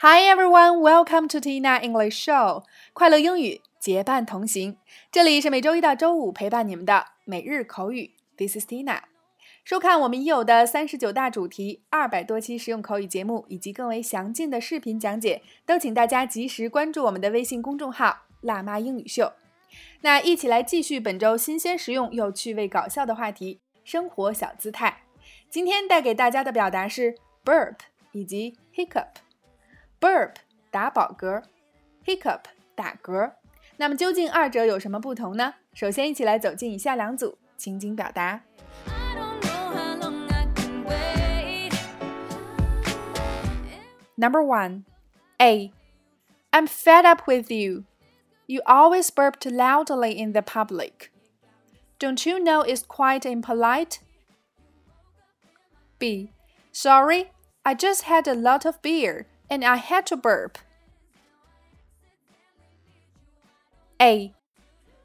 Hi everyone, welcome to Tina English Show。快乐英语结伴同行，这里是每周一到周五陪伴你们的每日口语。This is Tina。收看我们已有的三十九大主题、二百多期实用口语节目以及更为详尽的视频讲解，都请大家及时关注我们的微信公众号“辣妈英语秀”。那一起来继续本周新鲜、实用又趣味、搞笑的话题——生活小姿态。今天带给大家的表达是 burp 以及 hiccup。burp 打饱嗝，hiccup 打嗝。那么究竟二者有什么不同呢？首先，一起来走进以下两组情景表达。Number one, A. I'm fed up with you. You always burp too loudly in the public. Don't you know it's quite impolite? B. Sorry, I just had a lot of beer and I had to burp. A.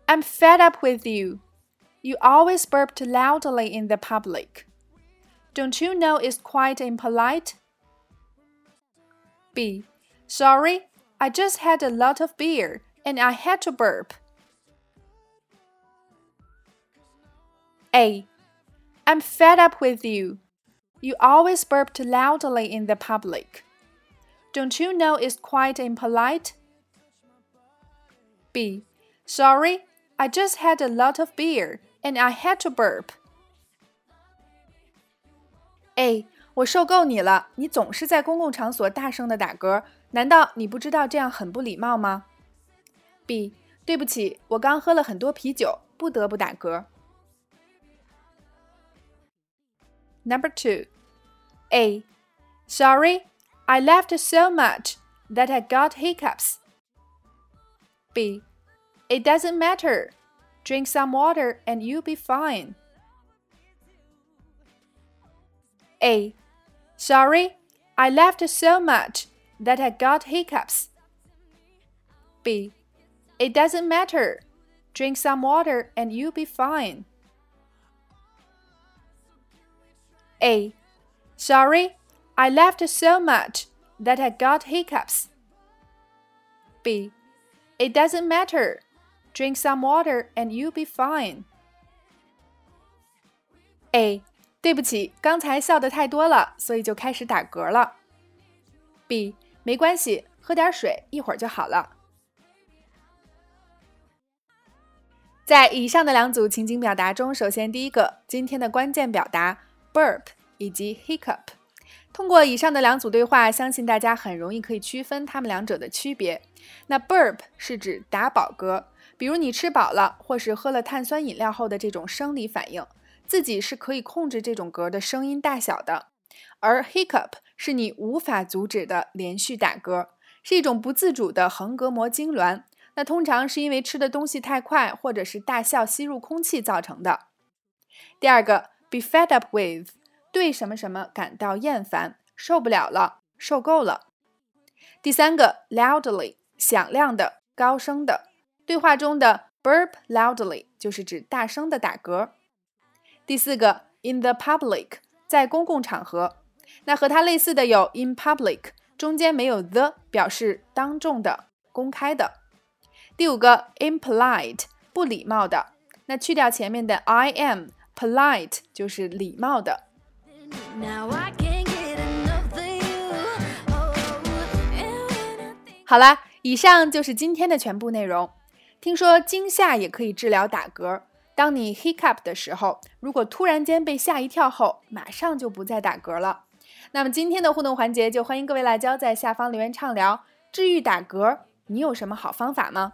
I'm fed up with you. You always burp too loudly in the public. Don't you know it's quite impolite? B. Sorry, I just had a lot of beer and I had to burp. A. I'm fed up with you. You always burp too loudly in the public. Don't you know it's quite impolite? B. Sorry, I just had a lot of beer and I had to burp. A. 我受够你了，你总是在公共场所大声的打嗝，难道你不知道这样很不礼貌吗 ？B. 对不起，我刚喝了很多啤酒，不得不打嗝。Number two. A. Sorry, I laughed so much that I got hiccups. B. It doesn't matter. Drink some water and you'll be fine. A. Sorry, I laughed so much that I got hiccups. B. It doesn't matter. Drink some water and you'll be fine. A. Sorry, I laughed so much that I got hiccups. B. It doesn't matter. Drink some water and you'll be fine. A. 对不起，刚才笑得太多了，所以就开始打嗝了。B. 没关系，喝点水，一会儿就好了。 在以上的两组情景表达中，首先第一个，今天的关键表达 burp 以及 hiccup。通过以上的两组对话，相信大家很容易可以区分它们两者的区别。那 burp 是指打饱嗝，比如你吃饱了或是喝了碳酸饮料后的这种生理反应，自己是可以控制这种嗝的声音大小的。而 hiccup 是你无法阻止的连续打嗝，是一种不自主的横膈膜痉挛。那通常是因为吃的东西太快，或者是大笑吸入空气造成的。第二个，be fed up with。对什么什么感到厌烦，受不了了，受够了。第三个，loudly，响亮的，高声的。对话中的 burp loudly 就是指大声的打嗝。第四个，in the public，在公共场合。那和它类似的有 in public，中间没有 the，表示当众的、公开的。第五个，impolite，不礼貌的。那去掉前面的 I am，polite 就是礼貌的。好啦，以上就是今天的全部内容。听说惊吓也可以治疗打嗝。当你 hiccup 的时候，如果突然间被吓一跳后，马上就不再打嗝了。那么今天的互动环节就欢迎各位辣椒在下方留言畅聊。治愈打嗝，你有什么好方法吗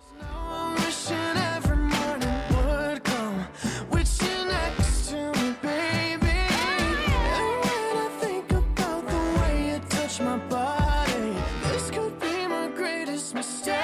Christmas